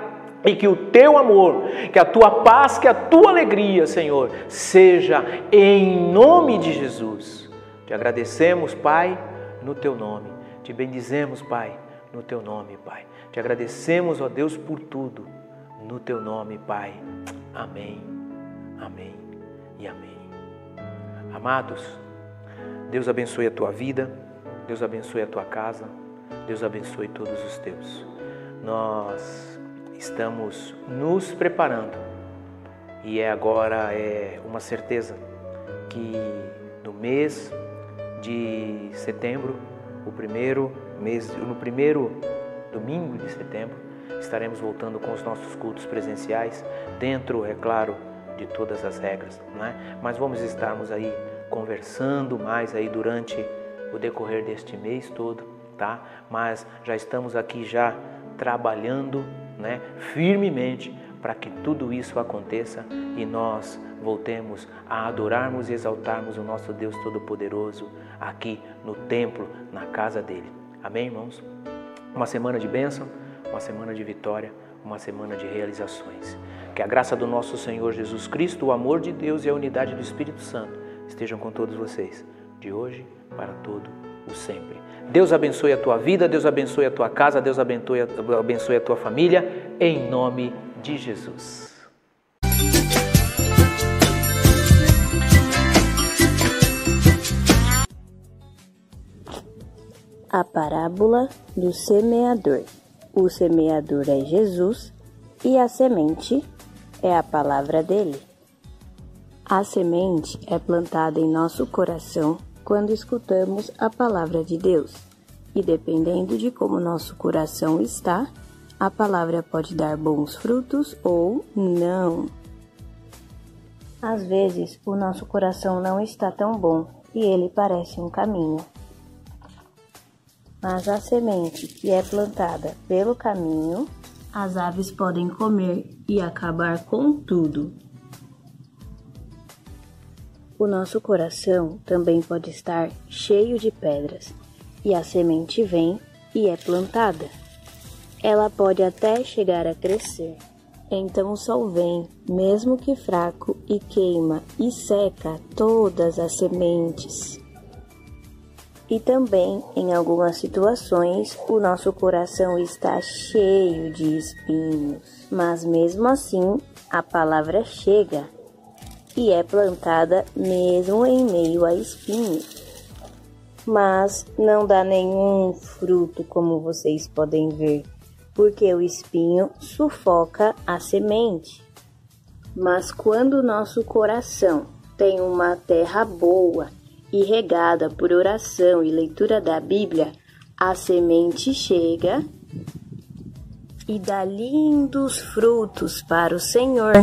e que o teu amor, que a tua paz, que a tua alegria, Senhor, seja em nome de Jesus. Te agradecemos, Pai, no teu nome. Te bendizemos, Pai, no teu nome, Pai. Te agradecemos, ó Deus, por tudo, no teu nome, Pai. Amém, amém e amém. Amados, Deus abençoe a tua vida, Deus abençoe a tua casa, Deus abençoe todos os teus. Nós estamos nos preparando e é agora é uma certeza que no mês de setembro, o primeiro mês, no primeiro domingo de setembro, estaremos voltando com os nossos cultos presenciais, dentro, é claro, de todas as regras, não é? Mas vamos estarmos aí conversando mais aí durante o decorrer deste mês todo, tá? Mas já estamos aqui já trabalhando né, firmemente para que tudo isso aconteça e nós voltemos a adorarmos e exaltarmos o nosso Deus Todo-Poderoso aqui no templo, na casa dele. Amém, irmãos? Uma semana de bênção, uma semana de vitória, uma semana de realizações. Que a graça do nosso Senhor Jesus Cristo, o amor de Deus e a unidade do Espírito Santo estejam com todos vocês, de hoje para todo o sempre. Deus abençoe a tua vida, Deus abençoe a tua casa, Deus abençoe a, abençoe a tua família, em nome de Jesus. A parábola do semeador. O semeador é Jesus e a semente é a palavra dele. A semente é plantada em nosso coração quando escutamos a palavra de Deus, e dependendo de como nosso coração está, a palavra pode dar bons frutos ou não. Às vezes, o nosso coração não está tão bom e ele parece um caminho. Mas a semente que é plantada pelo caminho, as aves podem comer e acabar com tudo. O nosso coração também pode estar cheio de pedras, e a semente vem e é plantada. Ela pode até chegar a crescer. Então o sol vem, mesmo que fraco, e queima e seca todas as sementes. E também, em algumas situações, o nosso coração está cheio de espinhos. Mas mesmo assim, a palavra chega e é plantada mesmo em meio a espinhos. Mas não dá nenhum fruto, como vocês podem ver, porque o espinho sufoca a semente. Mas quando nosso coração tem uma terra boa e regada por oração e leitura da Bíblia, a semente chega e dá lindos frutos para o Senhor.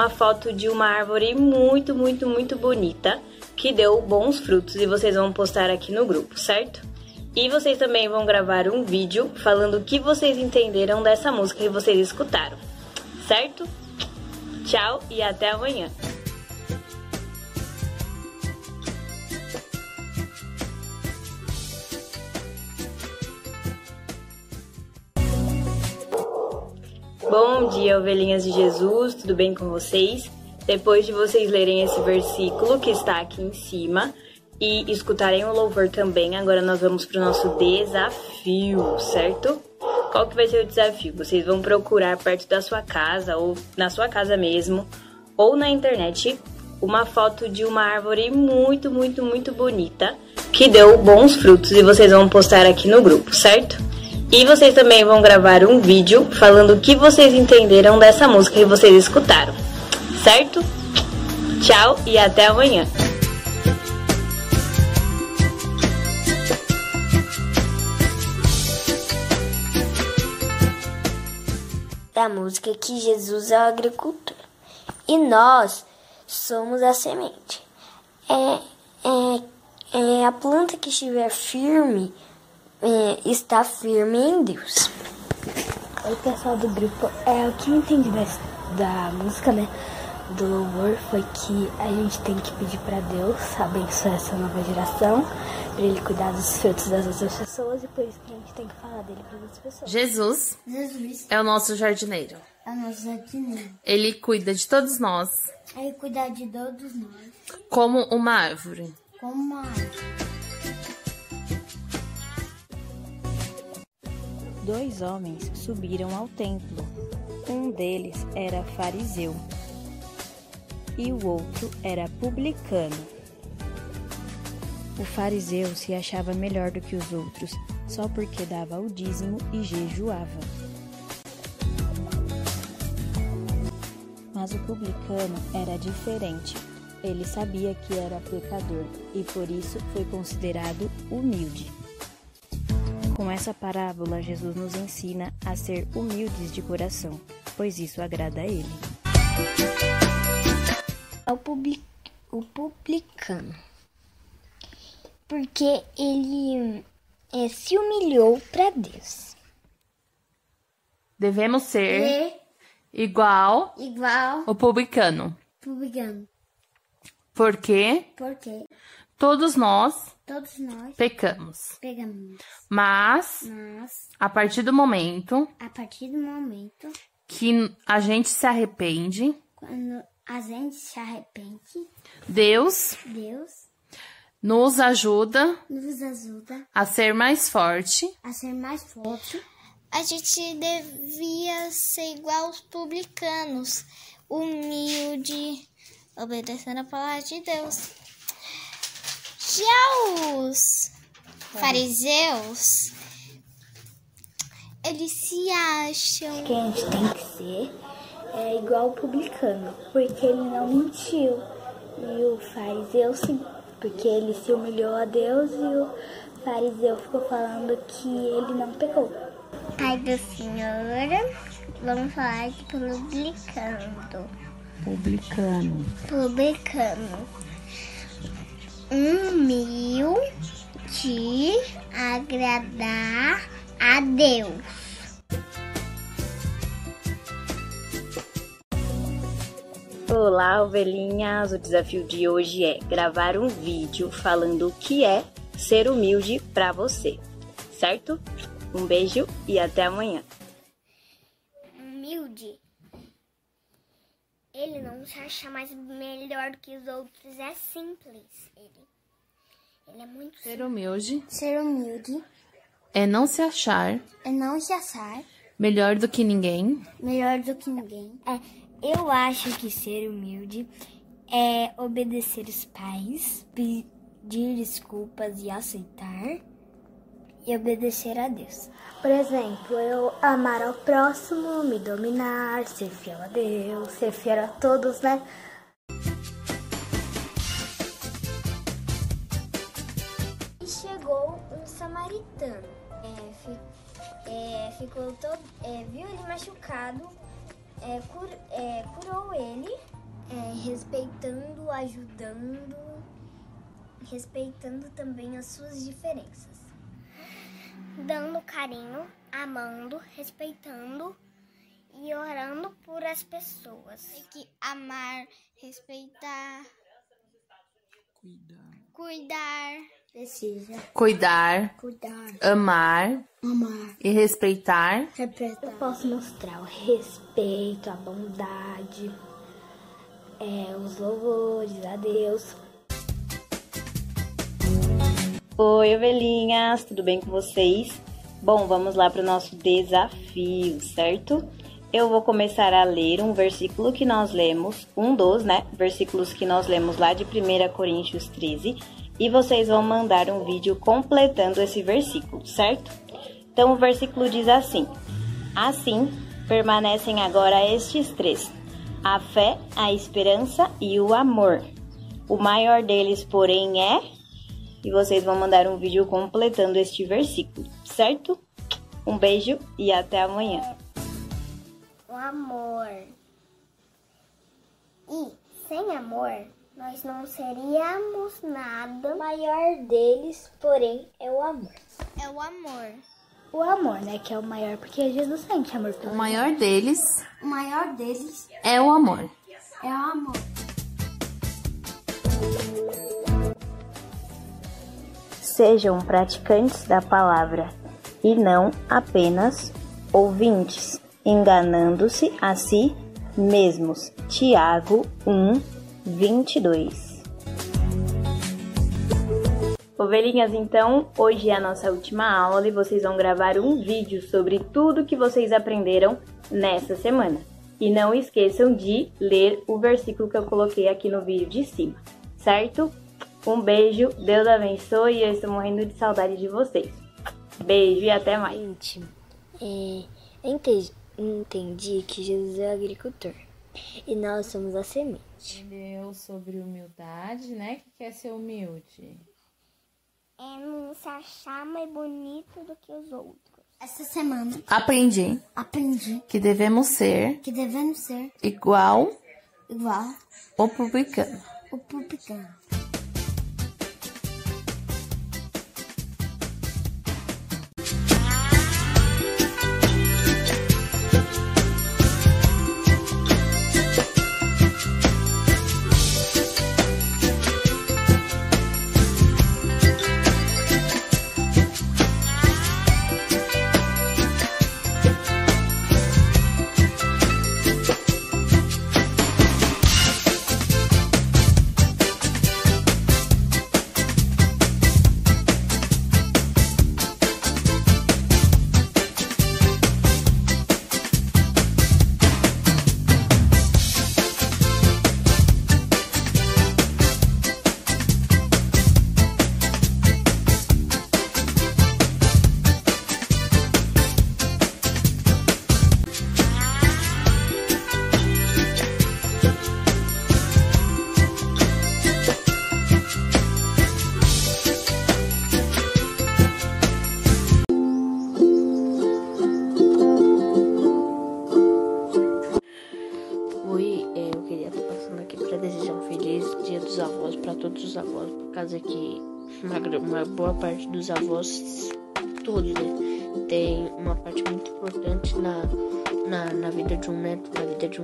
Uma foto de uma árvore muito, muito, muito bonita que deu bons frutos e vocês vão postar aqui no grupo, certo? E vocês também vão gravar um vídeo falando o que vocês entenderam dessa música que vocês escutaram, certo? Tchau e até amanhã! Bom dia, ovelhinhas de Jesus, tudo bem com vocês? Depois de vocês lerem esse versículo que está aqui em cima e escutarem o louvor também, agora nós vamos para o nosso desafio, certo? Qual que vai ser o desafio? Vocês vão procurar perto da sua casa ou na sua casa mesmo ou na internet uma foto de uma árvore muito, muito, muito bonita que deu bons frutos e vocês vão postar aqui no grupo, certo? E vocês também vão gravar um vídeo falando o que vocês entenderam dessa música que vocês escutaram, certo? Tchau e até amanhã! Da música que Jesus é o agricultor e nós somos a semente. É, é, é a planta que estiver firme é, está firme em Deus. Oi, pessoal do grupo. É, o que eu entendi da, da música, né? Do louvor foi que a gente tem que pedir para Deus abençoar essa nova geração, para Ele cuidar dos frutos das outras pessoas e por isso que a gente tem que falar dele para outras pessoas. Jesus, Jesus é o nosso jardineiro. É o nosso jardineiro. Ele cuida de todos nós. Ele cuida de todos nós. Como uma árvore. Como uma árvore. Dois homens subiram ao templo. Um deles era fariseu e o outro era publicano. O fariseu se achava melhor do que os outros só porque dava o dízimo e jejuava. Mas o publicano era diferente. Ele sabia que era pecador e por isso foi considerado humilde. Com essa parábola, Jesus nos ensina a ser humildes de coração, pois isso agrada a Ele. O, public, o publicano, porque ele é, se humilhou para Deus. Devemos ser E igual igual o publicano. publicano. Por quê? Por quê? Todos nós Todos nós pecamos. pegamos. Mas, Mas, a partir do momento a partir do momento que a gente se arrepende, quando a gente se arrepende, Deus Deus nos ajuda nos ajuda a ser mais forte a ser mais forte. A gente devia ser igual os publicanos, humilde, obedecendo a palavra de Deus. Já os fariseus, eles se acham. que a gente tem que ser é igual o publicano, porque ele não mentiu. E o fariseu sim, porque ele se humilhou a Deus e o fariseu ficou falando que ele não pecou. Pai do Senhor, vamos falar de publicano. publicano. Publicano. Humilde agradar a Deus. Olá, ovelhinhas! O desafio de hoje é gravar um vídeo falando o que é ser humilde para você, certo? Um beijo e até amanhã. Humilde. Ele não se acha mais melhor do que os outros. É simples. Ele, ele é muito Ser humilde Ser humilde é não se achar é não se achar melhor do que ninguém, melhor do que ninguém. É, eu acho que ser humilde é obedecer os pais, pedir desculpas e aceitar e obedecer a Deus. Por exemplo, eu amar ao próximo, me dominar, ser fiel a Deus, ser fiel a todos, né? E chegou um samaritano. É, fi- é, ficou todo, é, viu ele machucado, é, cur- é, curou ele, é, respeitando, ajudando, respeitando também as suas diferenças. Dando carinho, amando, respeitando e orando por as pessoas. Tem que amar, respeitar, cuidar. Precisa cuidar, cuidar, amar amar, e respeitar. respeitar. Eu posso mostrar o respeito, a bondade, é, os louvores a Deus. Oi, ovelhinhas, tudo bem com vocês? Bom, vamos lá para o nosso desafio, certo? Eu vou começar a ler um versículo que nós lemos, um dos, né, versículos que nós lemos lá de 1 Coríntios 13, e vocês vão mandar um vídeo completando esse versículo, certo? Então o versículo diz assim: Assim permanecem agora estes três: a fé, a esperança e o amor. O maior deles, porém, é e vocês vão mandar um vídeo completando este versículo, certo? Um beijo e até amanhã. o amor. E sem amor, nós não seríamos nada. O maior deles, porém, é o amor. É o amor. O amor, né, que é o maior, porque Jesus sente amor O pelo maior deles O maior deles é o amor. é o amor. Sejam praticantes da palavra e não apenas ouvintes, enganando-se a si mesmos. Tiago 1, 22. Ovelhinhas, então, hoje é a nossa última aula e vocês vão gravar um vídeo sobre tudo que vocês aprenderam nessa semana. E não esqueçam de ler o versículo que eu coloquei aqui no vídeo de cima, certo? Um beijo, Deus abençoe e eu estou morrendo de saudade de vocês. Beijo e até mais. Gente, é, eu entendi, entendi que Jesus é o agricultor e nós somos a semente. Entendeu sobre humildade, né? Que quer ser humilde. É não se achar mais bonito do que os outros. Essa semana Aprendi aprendi que devemos ser que devemos ser igual igual o publicano. o publicano.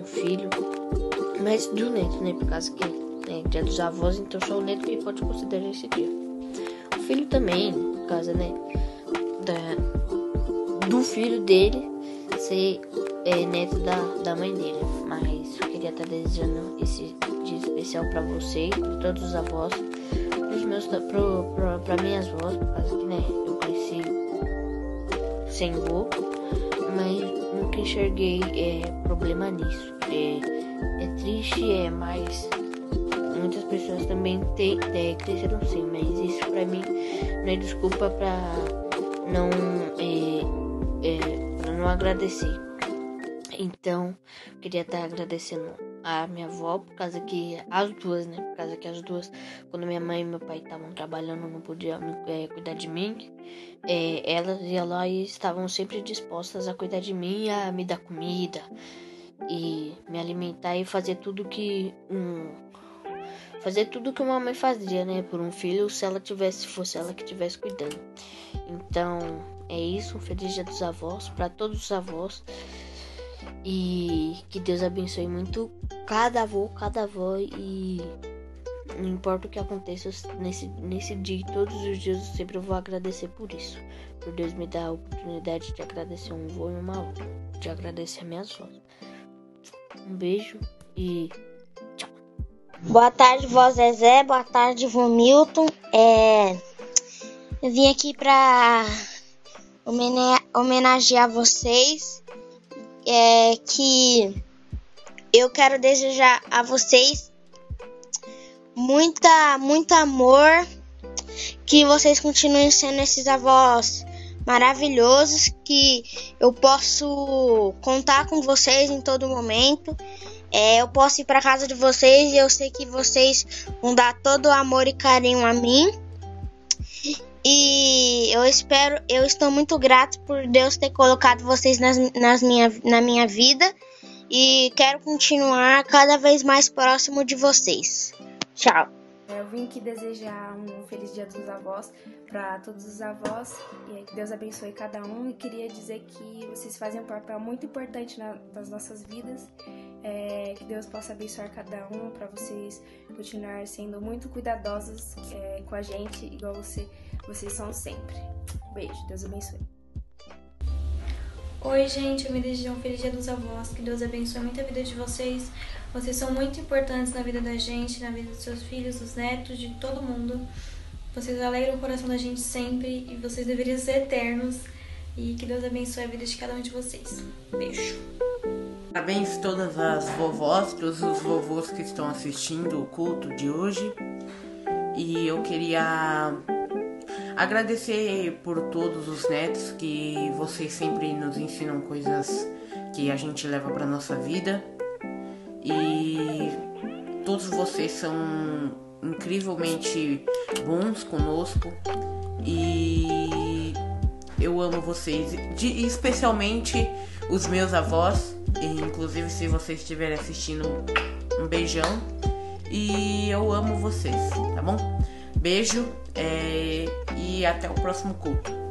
Filho, mas um neto, né, por causa que é Dia dos Avós, então só o neto que pode considerar esse dia. O filho também, por causa, né, da, do filho dele ser é, neto da, da mãe dele. Mas eu queria estar desejando esse dia especial para vocês, para todos os avós, pros meus, pro, pro, pra minhas avós, por causa que né, eu cresci sem vô, mas nunca enxerguei é, problema nisso. É, triste, é, mas muitas pessoas também te, é, cresceram sem, mas isso para mim não é desculpa para não, é, é, pra não agradecer. Então, queria estar agradecendo a minha avó, por causa que as duas, né? Por causa que as duas, quando minha mãe e meu pai estavam trabalhando, não podiam é, cuidar de mim. É, elas e estavam sempre dispostas a cuidar de mim, a me dar comida e me alimentar e fazer tudo que um fazer tudo que uma mãe fazia, né, por um filho, se ela tivesse fosse ela que tivesse cuidando. Então, é isso, um feliz dia dos avós para todos os avós. E que Deus abençoe muito cada avô, cada avó e não importa o que aconteça nesse, nesse dia todos os dias eu sempre vou agradecer por isso. Por Deus me dar a oportunidade de agradecer um avô e uma outra. De agradecer minhas avós. Um beijo e tchau. Boa tarde, vó Zezé. Boa tarde, vô Milton. É... Eu vim aqui pra homenagear vocês é que eu quero desejar a vocês muita, muito amor, que vocês continuem sendo esses avós maravilhosos, que eu posso contar com vocês em todo momento. É, eu posso ir para casa de vocês e eu sei que vocês vão dar todo o amor e carinho a mim. E eu espero, eu estou muito grato por Deus ter colocado vocês nas, nas minha, na minha vida e quero continuar cada vez mais próximo de vocês. Tchau. Eu vim aqui desejar um feliz dia dos avós para todos os avós e que Deus abençoe cada um. E queria dizer que vocês fazem um papel muito importante na, nas nossas vidas. É, que Deus possa abençoar cada um para vocês continuar sendo muito cuidadosos é, com a gente, igual você vocês são sempre. Beijo, Deus abençoe. Oi, gente, eu me um feliz dia dos avós. Que Deus abençoe muito a vida de vocês. Vocês são muito importantes na vida da gente, na vida dos seus filhos, dos netos, de todo mundo. Vocês alegram o coração da gente sempre e vocês deveriam ser eternos. E que Deus abençoe a vida de cada um de vocês. Beijo. Parabéns todas as vovós, todos os vovôs que estão assistindo o culto de hoje. E eu queria Agradecer por todos os netos que vocês sempre nos ensinam coisas que a gente leva para nossa vida. E todos vocês são incrivelmente bons conosco e eu amo vocês, de, especialmente os meus avós, inclusive se vocês estiverem assistindo, um beijão e eu amo vocês, tá bom? Beijo é, e até o próximo culto.